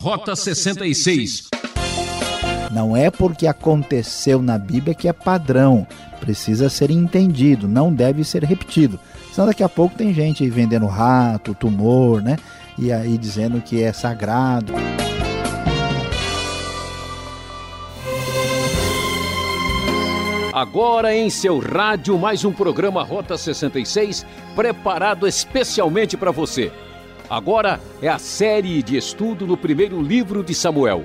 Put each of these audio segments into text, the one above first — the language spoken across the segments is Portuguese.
Rota 66. Não é porque aconteceu na Bíblia que é padrão. Precisa ser entendido, não deve ser repetido. Senão daqui a pouco tem gente aí vendendo rato, tumor, né? E aí dizendo que é sagrado. Agora em seu rádio, mais um programa Rota 66, preparado especialmente para você. Agora é a série de estudo no primeiro livro de Samuel.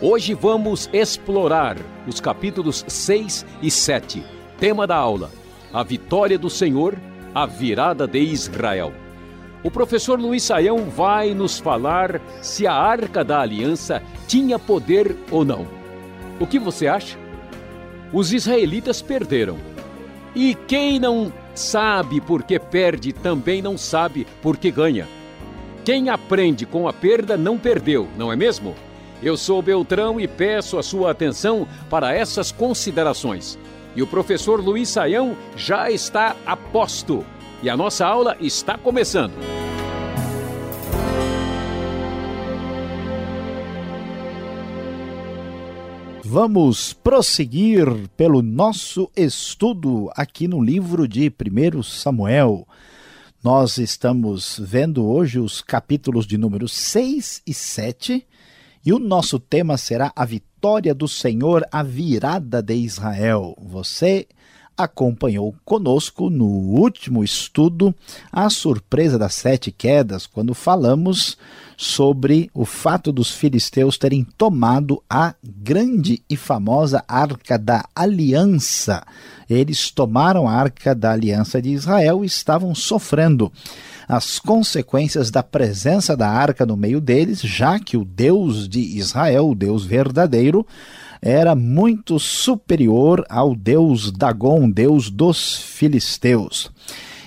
Hoje vamos explorar os capítulos 6 e 7. Tema da aula: A vitória do Senhor, a virada de Israel. O professor Luiz Saião vai nos falar se a arca da aliança tinha poder ou não. O que você acha? os israelitas perderam. E quem não sabe por que perde também não sabe por que ganha. Quem aprende com a perda não perdeu, não é mesmo? Eu sou Beltrão e peço a sua atenção para essas considerações. E o professor Luiz Saião já está a posto. E a nossa aula está começando. Vamos prosseguir pelo nosso estudo aqui no livro de 1 Samuel. Nós estamos vendo hoje os capítulos de número 6 e 7 e o nosso tema será a vitória do Senhor, a virada de Israel. Você acompanhou conosco no último estudo a surpresa das sete quedas, quando falamos sobre o fato dos filisteus terem tomado a grande e famosa Arca da Aliança. Eles tomaram a Arca da Aliança de Israel e estavam sofrendo as consequências da presença da arca no meio deles, já que o Deus de Israel, o Deus verdadeiro, era muito superior ao deus Dagon, deus dos filisteus.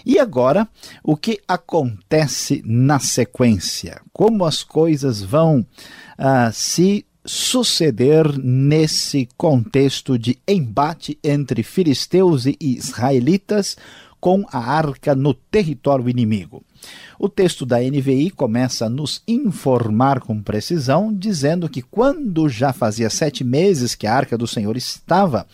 E agora, o que acontece na sequência? Como as coisas vão uh, se suceder nesse contexto de embate entre filisteus e israelitas com a arca no território inimigo? O texto da NVI começa a nos informar com precisão, dizendo que quando já fazia sete meses que a arca do Senhor estava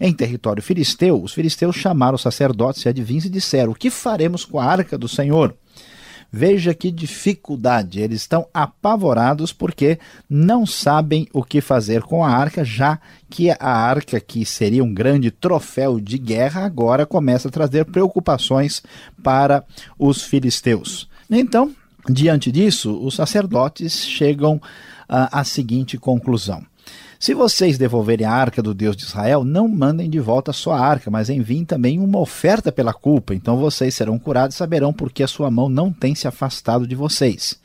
em território filisteu, os filisteus chamaram os sacerdotes e adivinhos e disseram: O que faremos com a arca do Senhor? Veja que dificuldade, eles estão apavorados porque não sabem o que fazer com a arca, já que a arca, que seria um grande troféu de guerra, agora começa a trazer preocupações para os filisteus. Então, diante disso, os sacerdotes chegam à seguinte conclusão. Se vocês devolverem a arca do Deus de Israel, não mandem de volta a sua arca, mas enviem também uma oferta pela culpa. Então vocês serão curados e saberão porque a sua mão não tem se afastado de vocês.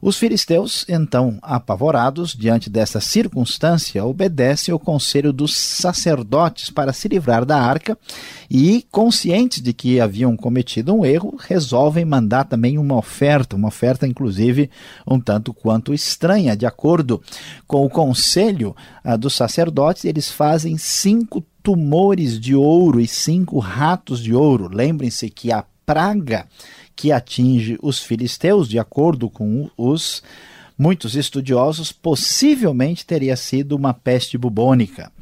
Os filisteus, então apavorados diante dessa circunstância, obedecem ao conselho dos sacerdotes para se livrar da arca e, conscientes de que haviam cometido um erro, resolvem mandar também uma oferta, uma oferta inclusive um tanto quanto estranha. De acordo com o conselho ah, dos sacerdotes, eles fazem cinco tumores de ouro e cinco ratos de ouro. Lembrem-se que a praga que atinge os filisteus, de acordo com os muitos estudiosos, possivelmente teria sido uma peste bubônica.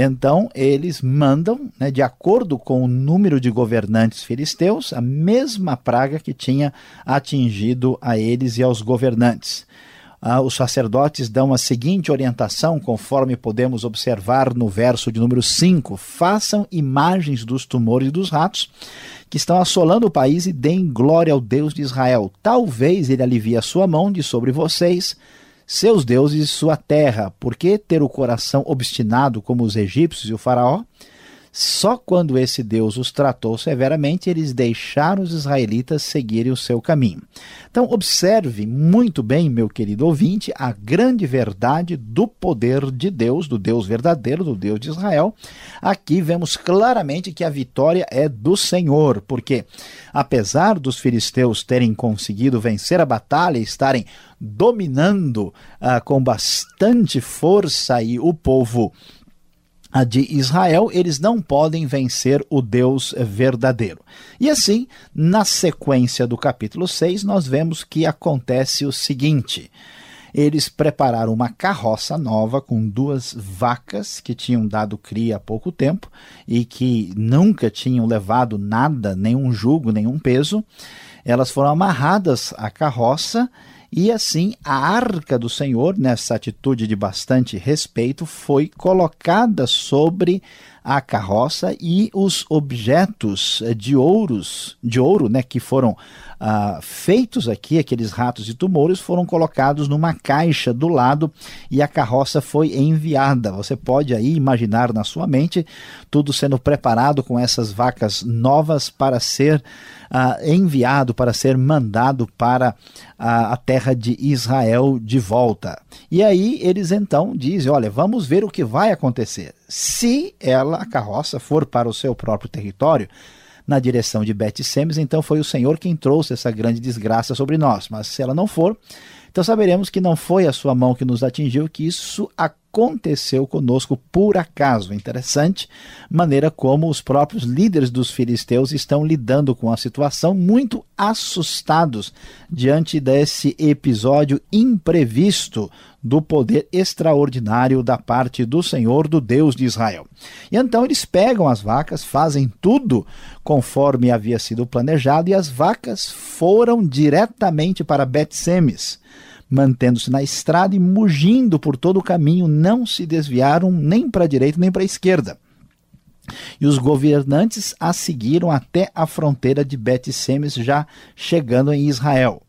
Então, eles mandam, né, de acordo com o número de governantes filisteus, a mesma praga que tinha atingido a eles e aos governantes. Ah, os sacerdotes dão a seguinte orientação, conforme podemos observar no verso de número 5: façam imagens dos tumores dos ratos que estão assolando o país e deem glória ao Deus de Israel. Talvez ele alivie a sua mão de sobre vocês, seus deuses e sua terra. Por que ter o coração obstinado como os egípcios e o faraó? Só quando esse Deus os tratou severamente, eles deixaram os israelitas seguirem o seu caminho. Então, observe muito bem, meu querido ouvinte, a grande verdade do poder de Deus, do Deus verdadeiro, do Deus de Israel. Aqui vemos claramente que a vitória é do Senhor, porque apesar dos filisteus terem conseguido vencer a batalha e estarem dominando ah, com bastante força aí o povo a de Israel, eles não podem vencer o Deus verdadeiro. E assim, na sequência do capítulo 6, nós vemos que acontece o seguinte: eles prepararam uma carroça nova com duas vacas que tinham dado cria há pouco tempo e que nunca tinham levado nada, nenhum jugo, nenhum peso. Elas foram amarradas à carroça e assim a arca do Senhor, nessa atitude de bastante respeito, foi colocada sobre a carroça e os objetos de ouros, de ouro, né, que foram ah, feitos aqui, aqueles ratos e tumores, foram colocados numa caixa do lado e a carroça foi enviada. Você pode aí imaginar na sua mente tudo sendo preparado com essas vacas novas para ser ah, enviado, para ser mandado para a, a terra de Israel de volta. E aí eles então dizem: olha, vamos ver o que vai acontecer. Se ela, a carroça, for para o seu próprio território, na direção de Bet-Semes, então foi o Senhor quem trouxe essa grande desgraça sobre nós. Mas se ela não for, então saberemos que não foi a sua mão que nos atingiu, que isso aconteceu conosco por acaso. Interessante maneira como os próprios líderes dos filisteus estão lidando com a situação, muito assustados diante desse episódio imprevisto do poder extraordinário da parte do Senhor, do Deus de Israel. E então eles pegam as vacas, fazem tudo conforme havia sido planejado, e as vacas foram diretamente para Bet-Semes mantendo-se na estrada e mugindo por todo o caminho, não se desviaram nem para a direita nem para a esquerda. E os governantes a seguiram até a fronteira de Bet-Semes, já chegando em Israel.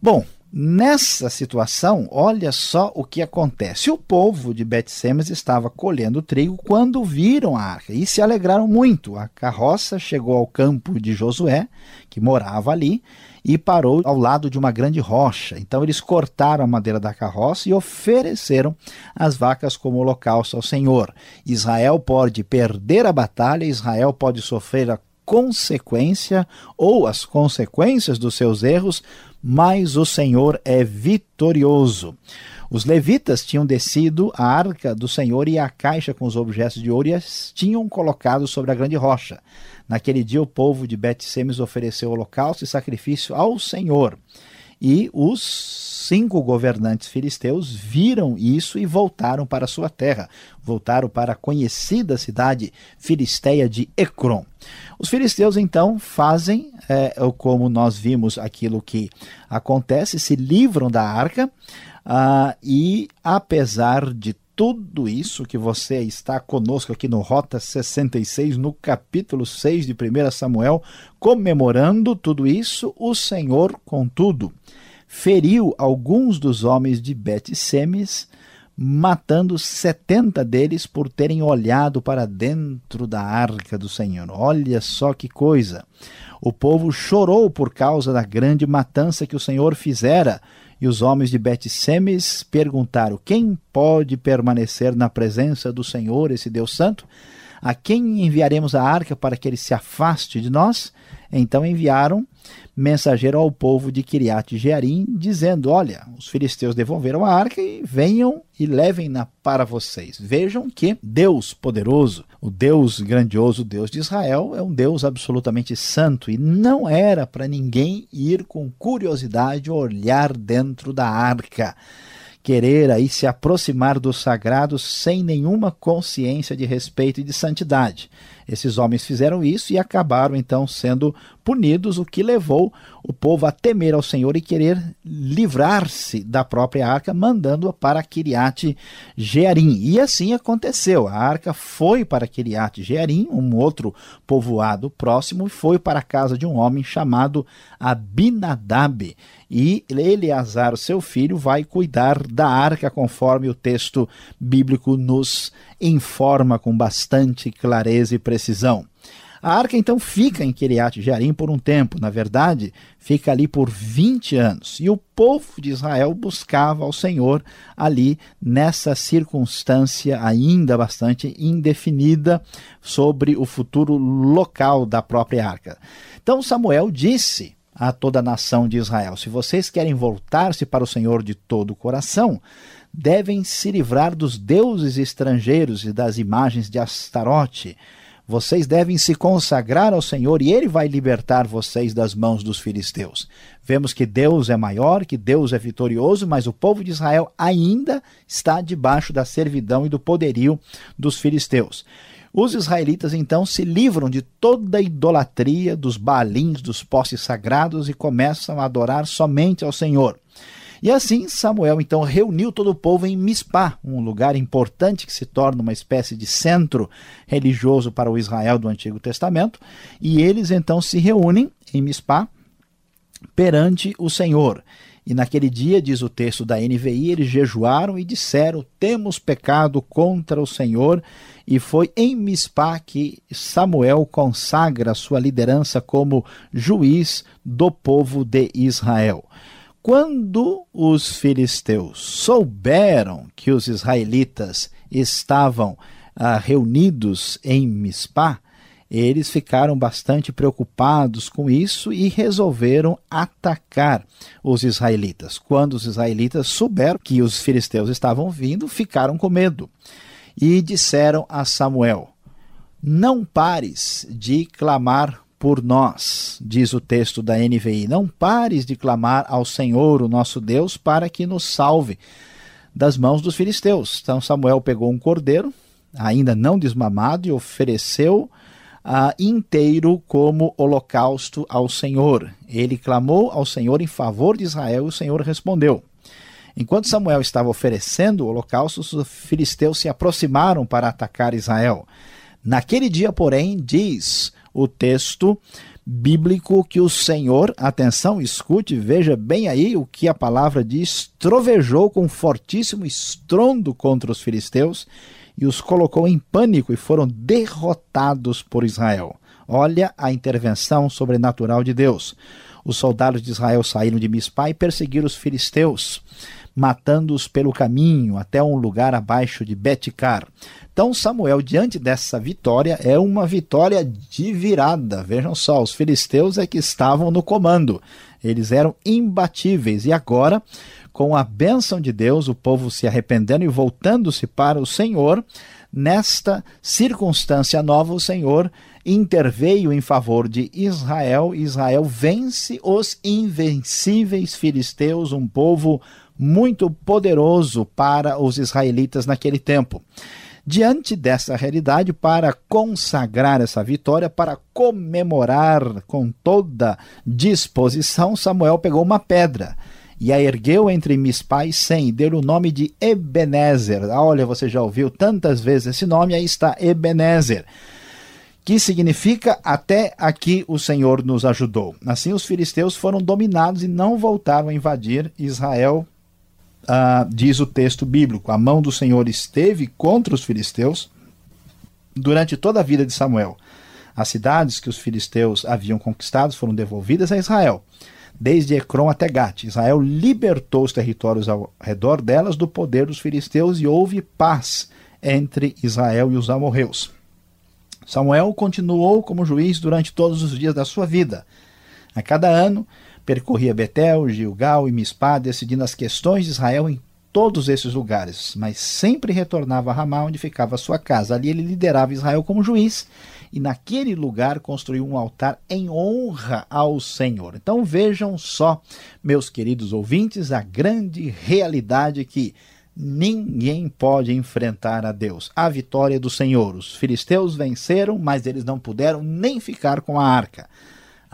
Bom, Nessa situação, olha só o que acontece. O povo de Bet-Semes estava colhendo trigo quando viram a arca e se alegraram muito. A carroça chegou ao campo de Josué, que morava ali, e parou ao lado de uma grande rocha. Então eles cortaram a madeira da carroça e ofereceram as vacas como holocausto ao Senhor. Israel pode perder a batalha, Israel pode sofrer a consequência ou as consequências dos seus erros, mas o Senhor é vitorioso. Os levitas tinham descido a arca do Senhor e a caixa com os objetos de ouro e as tinham colocado sobre a grande rocha. Naquele dia o povo de Bet-Semes ofereceu holocausto e sacrifício ao Senhor. E os cinco governantes filisteus viram isso e voltaram para sua terra, voltaram para a conhecida cidade filisteia de Ecrom. Os filisteus então fazem, é, como nós vimos aquilo que acontece, se livram da arca uh, e, apesar de tudo isso que você está conosco aqui no Rota 66, no capítulo 6 de 1 Samuel, comemorando tudo isso, o Senhor, contudo, feriu alguns dos homens de Bet-Semes, matando setenta deles por terem olhado para dentro da arca do Senhor. Olha só que coisa! O povo chorou por causa da grande matança que o Senhor fizera, e os homens de Bet-Semes perguntaram: Quem pode permanecer na presença do Senhor, esse Deus Santo? A quem enviaremos a arca para que ele se afaste de nós? Então enviaram mensageiro ao povo de Kiriat Jearim, dizendo: Olha, os filisteus devolveram a arca e venham e levem-na para vocês. Vejam que Deus poderoso, o Deus grandioso, o Deus de Israel, é um Deus absolutamente santo e não era para ninguém ir com curiosidade olhar dentro da arca querer aí se aproximar do sagrado sem nenhuma consciência de respeito e de santidade. Esses homens fizeram isso e acabaram então sendo punidos, o que levou o povo a temer ao Senhor e querer livrar-se da própria arca, mandando-a para Kiriat Jearim. E assim aconteceu. A arca foi para Kiriat Jearim, um outro povoado próximo, e foi para a casa de um homem chamado Abinadab. E Eleazar, seu filho, vai cuidar da arca, conforme o texto bíblico nos informa com bastante clareza e precisão. A arca então fica em Kiriat Jearim por um tempo, na verdade, fica ali por 20 anos. E o povo de Israel buscava ao Senhor ali nessa circunstância ainda bastante indefinida sobre o futuro local da própria arca. Então Samuel disse a toda a nação de Israel: Se vocês querem voltar-se para o Senhor de todo o coração, devem se livrar dos deuses estrangeiros e das imagens de Astarote. Vocês devem se consagrar ao Senhor e ele vai libertar vocês das mãos dos filisteus. Vemos que Deus é maior, que Deus é vitorioso, mas o povo de Israel ainda está debaixo da servidão e do poderio dos filisteus. Os israelitas então se livram de toda a idolatria dos balins, dos postes sagrados e começam a adorar somente ao Senhor. E assim Samuel então reuniu todo o povo em Mispá, um lugar importante que se torna uma espécie de centro religioso para o Israel do Antigo Testamento, e eles então se reúnem em Mispá perante o Senhor. E naquele dia, diz o texto da NVI, eles jejuaram e disseram: Temos pecado contra o Senhor. E foi em Mispá que Samuel consagra sua liderança como juiz do povo de Israel. Quando os filisteus souberam que os israelitas estavam ah, reunidos em Mispá, eles ficaram bastante preocupados com isso e resolveram atacar os israelitas. Quando os israelitas souberam que os filisteus estavam vindo, ficaram com medo e disseram a Samuel: Não pares de clamar por nós, diz o texto da NVI. Não pares de clamar ao Senhor, o nosso Deus, para que nos salve das mãos dos filisteus. Então Samuel pegou um cordeiro, ainda não desmamado, e ofereceu uh, inteiro como holocausto ao Senhor. Ele clamou ao Senhor em favor de Israel e o Senhor respondeu. Enquanto Samuel estava oferecendo o holocausto, os filisteus se aproximaram para atacar Israel. Naquele dia, porém, diz o texto bíblico que o Senhor, atenção, escute, veja bem aí o que a palavra diz, trovejou com fortíssimo estrondo contra os filisteus e os colocou em pânico e foram derrotados por Israel. Olha a intervenção sobrenatural de Deus. Os soldados de Israel saíram de Mispá e perseguiram os filisteus matando-os pelo caminho até um lugar abaixo de Betcar. Então Samuel, diante dessa vitória, é uma vitória de virada. Vejam só, os filisteus é que estavam no comando. Eles eram imbatíveis e agora, com a bênção de Deus, o povo se arrependendo e voltando-se para o Senhor, nesta circunstância nova, o Senhor interveio em favor de Israel. Israel vence os invencíveis filisteus, um povo muito poderoso para os israelitas naquele tempo. Diante dessa realidade, para consagrar essa vitória, para comemorar com toda disposição, Samuel pegou uma pedra e a ergueu entre Mispá e Sem, deu o nome de Ebenezer. Ah, olha, você já ouviu tantas vezes esse nome, aí está Ebenezer que significa até aqui o Senhor nos ajudou. Assim, os filisteus foram dominados e não voltaram a invadir Israel ah, diz o texto bíblico, a mão do Senhor esteve contra os filisteus durante toda a vida de Samuel. As cidades que os filisteus haviam conquistado foram devolvidas a Israel, desde Ecrom até Gate. Israel libertou os territórios ao redor delas do poder dos filisteus e houve paz entre Israel e os amorreus. Samuel continuou como juiz durante todos os dias da sua vida. A cada ano, Percorria Betel, Gilgal e Mispá, decidindo as questões de Israel em todos esses lugares, mas sempre retornava a Ramá, onde ficava a sua casa. Ali ele liderava Israel como juiz e naquele lugar construiu um altar em honra ao Senhor. Então vejam só, meus queridos ouvintes, a grande realidade que ninguém pode enfrentar a Deus. A vitória do Senhor. Os filisteus venceram, mas eles não puderam nem ficar com a arca.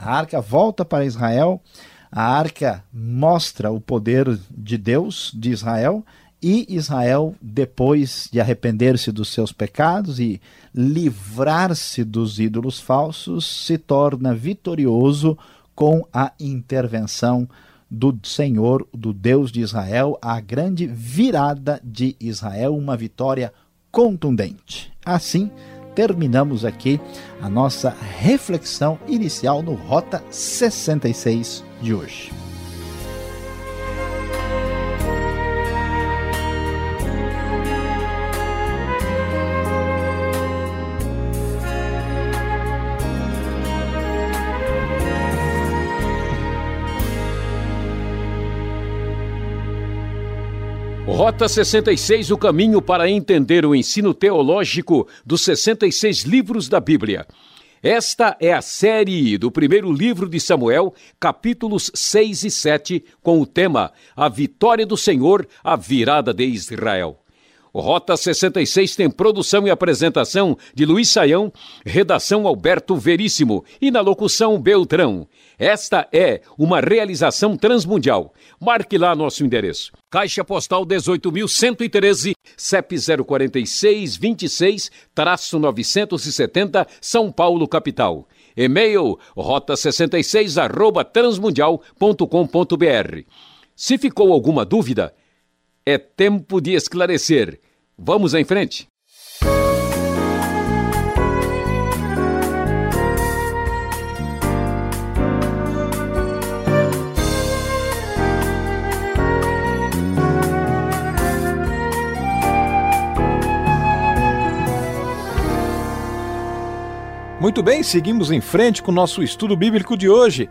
A arca volta para Israel, a arca mostra o poder de Deus de Israel e Israel, depois de arrepender-se dos seus pecados e livrar-se dos ídolos falsos, se torna vitorioso com a intervenção do Senhor, do Deus de Israel, a grande virada de Israel, uma vitória contundente. Assim, terminamos aqui a nossa reflexão inicial no Rota 66 de hoje. Rota 66 O caminho para entender o ensino teológico dos 66 livros da Bíblia. Esta é a série do primeiro livro de Samuel, capítulos 6 e 7, com o tema A Vitória do Senhor, a Virada de Israel. Rota 66 tem produção e apresentação de Luiz Saião, redação Alberto Veríssimo e na locução Beltrão. Esta é uma realização transmundial. Marque lá nosso endereço. Caixa Postal 18.113, CEP 046 26 970, São Paulo, capital. E-mail rota66 arroba transmundial.com.br. Se ficou alguma dúvida, é tempo de esclarecer. Vamos em frente. Muito bem, seguimos em frente com o nosso estudo bíblico de hoje.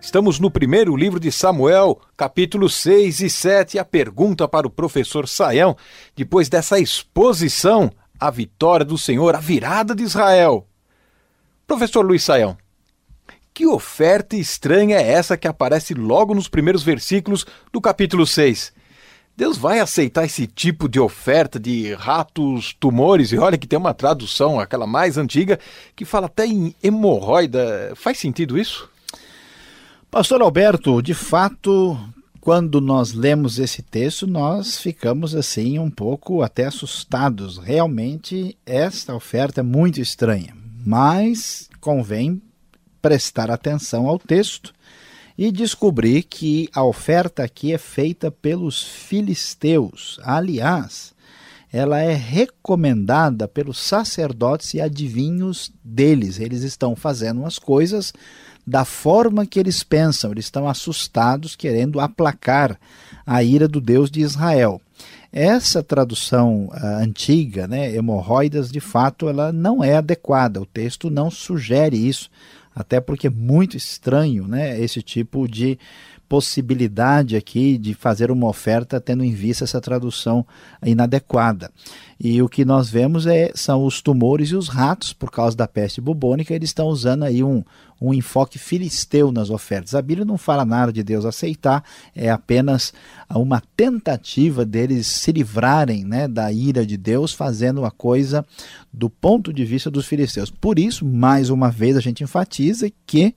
Estamos no primeiro livro de Samuel, capítulos 6 e 7. A pergunta para o professor Saião, depois dessa exposição, a vitória do Senhor, a virada de Israel. Professor Luiz Saião, que oferta estranha é essa que aparece logo nos primeiros versículos do capítulo 6? Deus vai aceitar esse tipo de oferta de ratos, tumores? E olha que tem uma tradução, aquela mais antiga, que fala até em hemorroida. Faz sentido isso? Pastor Alberto, de fato, quando nós lemos esse texto, nós ficamos assim um pouco até assustados. Realmente, esta oferta é muito estranha, mas convém prestar atenção ao texto e descobrir que a oferta aqui é feita pelos filisteus. Aliás, ela é recomendada pelos sacerdotes e adivinhos deles. Eles estão fazendo as coisas da forma que eles pensam. Eles estão assustados, querendo aplacar a ira do Deus de Israel. Essa tradução uh, antiga, né, hemorroidas, de fato, ela não é adequada. O texto não sugere isso, até porque é muito estranho, né, esse tipo de possibilidade aqui de fazer uma oferta tendo em vista essa tradução inadequada. E o que nós vemos é, são os tumores e os ratos, por causa da peste bubônica, eles estão usando aí um, um enfoque filisteu nas ofertas. A Bíblia não fala nada de Deus aceitar, é apenas uma tentativa deles se livrarem né, da ira de Deus, fazendo a coisa do ponto de vista dos filisteus. Por isso, mais uma vez, a gente enfatiza que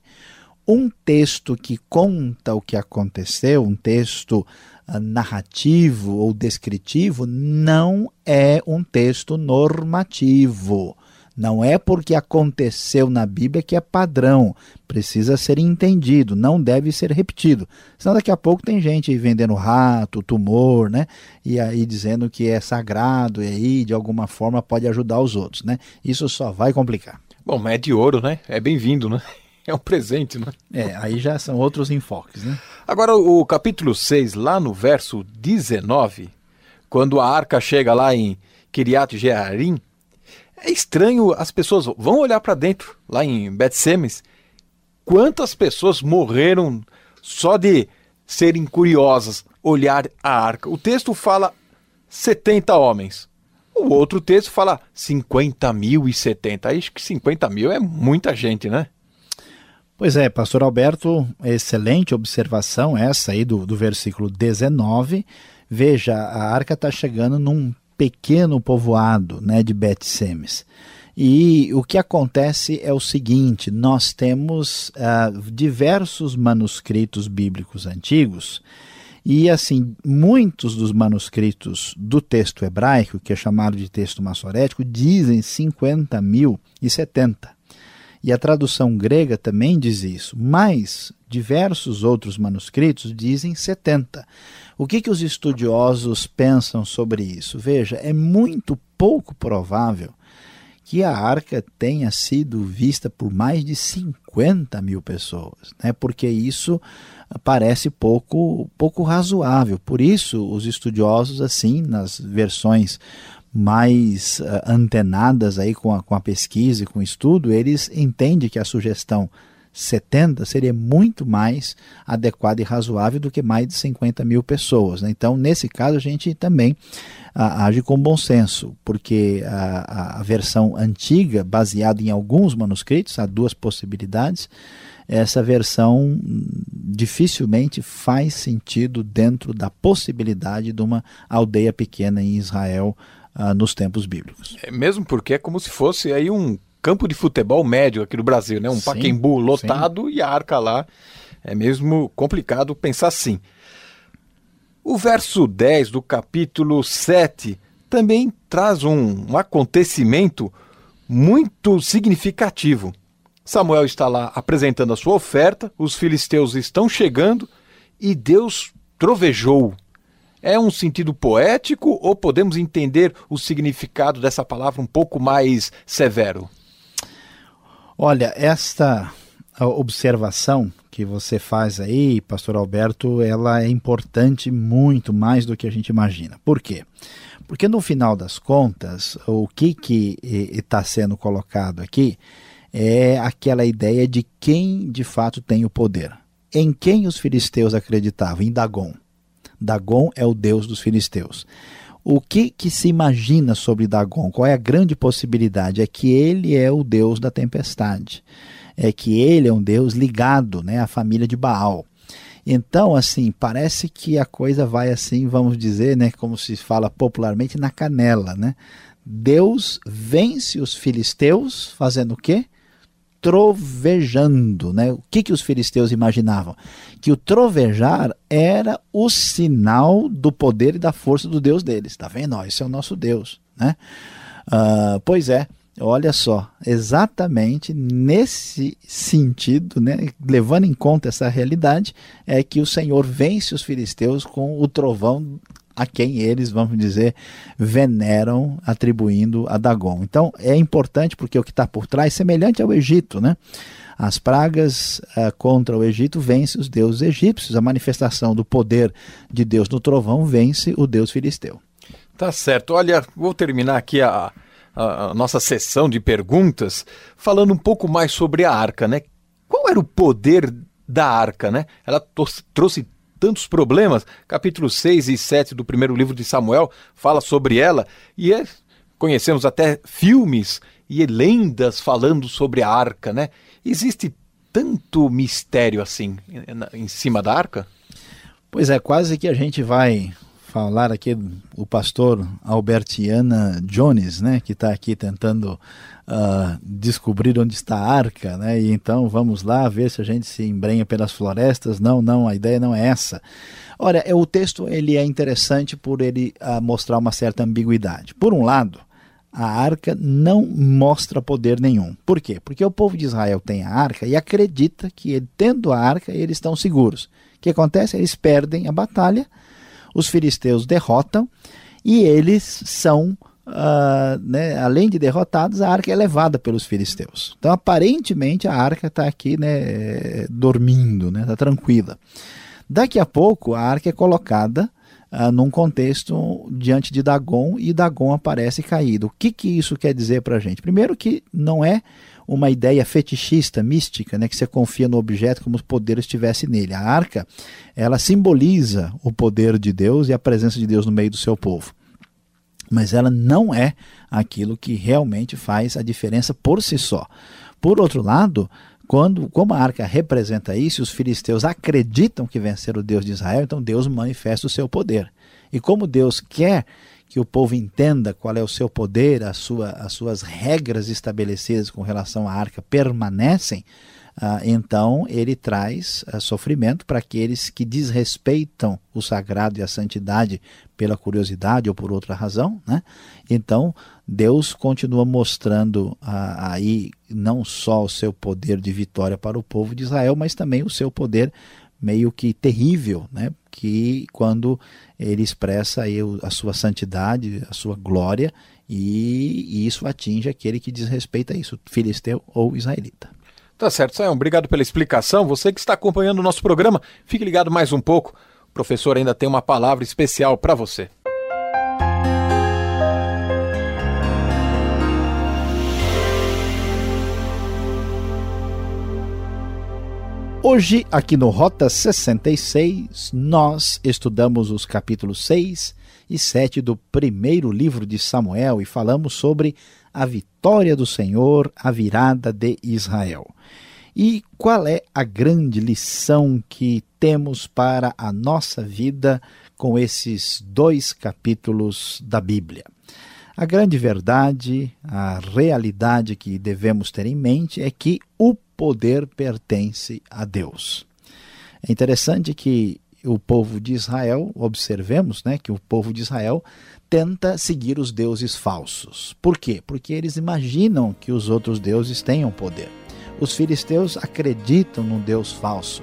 um texto que conta o que aconteceu, um texto uh, narrativo ou descritivo, não é um texto normativo. Não é porque aconteceu na Bíblia que é padrão. Precisa ser entendido, não deve ser repetido. Senão daqui a pouco tem gente vendendo rato, tumor, né? E aí dizendo que é sagrado e aí de alguma forma pode ajudar os outros, né? Isso só vai complicar. Bom, mas é de ouro, né? É bem-vindo, né? É um presente, né? É, aí já são outros enfoques, né? Agora, o capítulo 6, lá no verso 19, quando a arca chega lá em Kiriat Jearim, é estranho, as pessoas vão olhar para dentro, lá em Bet-Semes, quantas pessoas morreram só de serem curiosas, olhar a arca. O texto fala 70 homens. O outro texto fala 50 mil e 70. Acho que 50 mil é muita gente, né? Pois é, pastor Alberto, excelente observação essa aí do, do versículo 19. Veja, a arca está chegando num pequeno povoado né, de Bet-Semes. E o que acontece é o seguinte: nós temos uh, diversos manuscritos bíblicos antigos, e assim, muitos dos manuscritos do texto hebraico, que é chamado de texto massorético, dizem 50 mil e 70. E a tradução grega também diz isso, mas diversos outros manuscritos dizem 70. O que, que os estudiosos pensam sobre isso? Veja, é muito pouco provável que a arca tenha sido vista por mais de 50 mil pessoas, né? porque isso parece pouco, pouco razoável. Por isso, os estudiosos, assim, nas versões mais uh, antenadas aí com a, com a pesquisa e com o estudo, eles entendem que a sugestão 70 seria muito mais adequado e razoável do que mais de 50 mil pessoas. Né? Então, nesse caso, a gente também a, age com bom senso, porque a, a versão antiga, baseada em alguns manuscritos, há duas possibilidades, essa versão dificilmente faz sentido dentro da possibilidade de uma aldeia pequena em Israel uh, nos tempos bíblicos. É mesmo porque é como se fosse aí um campo de futebol médio aqui no Brasil, né? Um sim, Paquembu lotado sim. e a arca lá. É mesmo complicado pensar assim. O verso 10 do capítulo 7 também traz um, um acontecimento muito significativo. Samuel está lá apresentando a sua oferta, os filisteus estão chegando e Deus trovejou. É um sentido poético ou podemos entender o significado dessa palavra um pouco mais severo? Olha, esta observação que você faz aí, pastor Alberto, ela é importante muito mais do que a gente imagina. Por quê? Porque no final das contas, o que que está sendo colocado aqui é aquela ideia de quem de fato tem o poder. Em quem os filisteus acreditavam? Em Dagon. Dagon é o deus dos filisteus. O que, que se imagina sobre Dagon? Qual é a grande possibilidade? É que ele é o deus da tempestade é que ele é um Deus ligado né, à família de Baal. Então, assim, parece que a coisa vai assim, vamos dizer, né, como se fala popularmente, na canela, né? Deus vence os filisteus fazendo o quê? Trovejando, né? O que, que os filisteus imaginavam? Que o trovejar era o sinal do poder e da força do Deus deles. Tá vendo? esse é o nosso Deus, né? Uh, pois é, Olha só, exatamente nesse sentido, né, levando em conta essa realidade, é que o Senhor vence os filisteus com o trovão a quem eles, vamos dizer, veneram, atribuindo a Dagon. Então é importante porque o que está por trás é semelhante ao Egito, né? As pragas uh, contra o Egito vence os deuses egípcios, a manifestação do poder de Deus no trovão vence o deus filisteu. Tá certo. Olha, vou terminar aqui a a, nossa sessão de perguntas, falando um pouco mais sobre a arca, né? Qual era o poder da arca, né? Ela trouxe tantos problemas. Capítulo 6 e 7 do primeiro livro de Samuel fala sobre ela e é, conhecemos até filmes e lendas falando sobre a arca, né? Existe tanto mistério assim em cima da arca? Pois é, quase que a gente vai falar aqui o pastor Albertiana Jones, né, que está aqui tentando uh, descobrir onde está a arca, né, e então vamos lá ver se a gente se embrenha pelas florestas. Não, não, a ideia não é essa. Olha, é, o texto ele é interessante por ele uh, mostrar uma certa ambiguidade. Por um lado, a arca não mostra poder nenhum. Por quê? Porque o povo de Israel tem a arca e acredita que, tendo a arca, eles estão seguros. O que acontece? Eles perdem a batalha os filisteus derrotam e eles são, uh, né, além de derrotados, a arca é levada pelos filisteus. Então, aparentemente, a arca está aqui né, dormindo, está né, tá tranquila. Daqui a pouco, a arca é colocada uh, num contexto diante de Dagon e Dagon aparece caído. O que, que isso quer dizer para a gente? Primeiro, que não é uma ideia fetichista, mística, né, que você confia no objeto como se o poder estivesse nele. A arca, ela simboliza o poder de Deus e a presença de Deus no meio do seu povo. Mas ela não é aquilo que realmente faz a diferença por si só. Por outro lado, quando, como a arca representa isso, os filisteus acreditam que venceram o Deus de Israel, então Deus manifesta o seu poder. E como Deus quer que o povo entenda qual é o seu poder, a sua, as suas regras estabelecidas com relação à arca permanecem, ah, então ele traz ah, sofrimento para aqueles que desrespeitam o sagrado e a santidade pela curiosidade ou por outra razão. Né? Então Deus continua mostrando ah, aí não só o seu poder de vitória para o povo de Israel, mas também o seu poder meio que terrível, né? Que quando ele expressa aí a sua santidade, a sua glória, e, isso atinge aquele que desrespeita isso, filisteu ou israelita. Tá certo, Sayão. Obrigado pela explicação. Você que está acompanhando o nosso programa, fique ligado mais um pouco. O professor ainda tem uma palavra especial para você. Hoje, aqui no Rota 66, nós estudamos os capítulos 6 e 7 do primeiro livro de Samuel e falamos sobre a vitória do Senhor, a virada de Israel. E qual é a grande lição que temos para a nossa vida com esses dois capítulos da Bíblia? A grande verdade, a realidade que devemos ter em mente é que o poder pertence a Deus. É interessante que o povo de Israel, observemos né, que o povo de Israel tenta seguir os deuses falsos. Por quê? Porque eles imaginam que os outros deuses tenham poder. Os filisteus acreditam num Deus falso.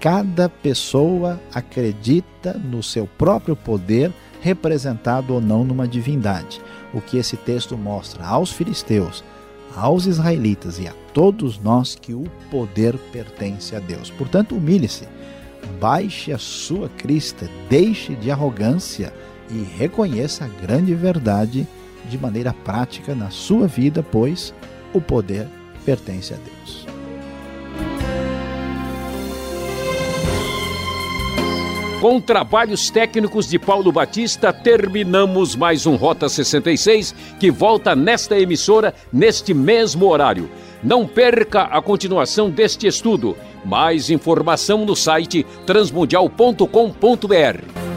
Cada pessoa acredita no seu próprio poder, representado ou não numa divindade. O que esse texto mostra aos filisteus aos israelitas e a todos nós que o poder pertence a Deus. Portanto, humilhe-se, baixe a sua crista, deixe de arrogância e reconheça a grande verdade de maneira prática na sua vida, pois o poder pertence a Deus. Com trabalhos técnicos de Paulo Batista, terminamos mais um Rota 66 que volta nesta emissora neste mesmo horário. Não perca a continuação deste estudo. Mais informação no site transmundial.com.br.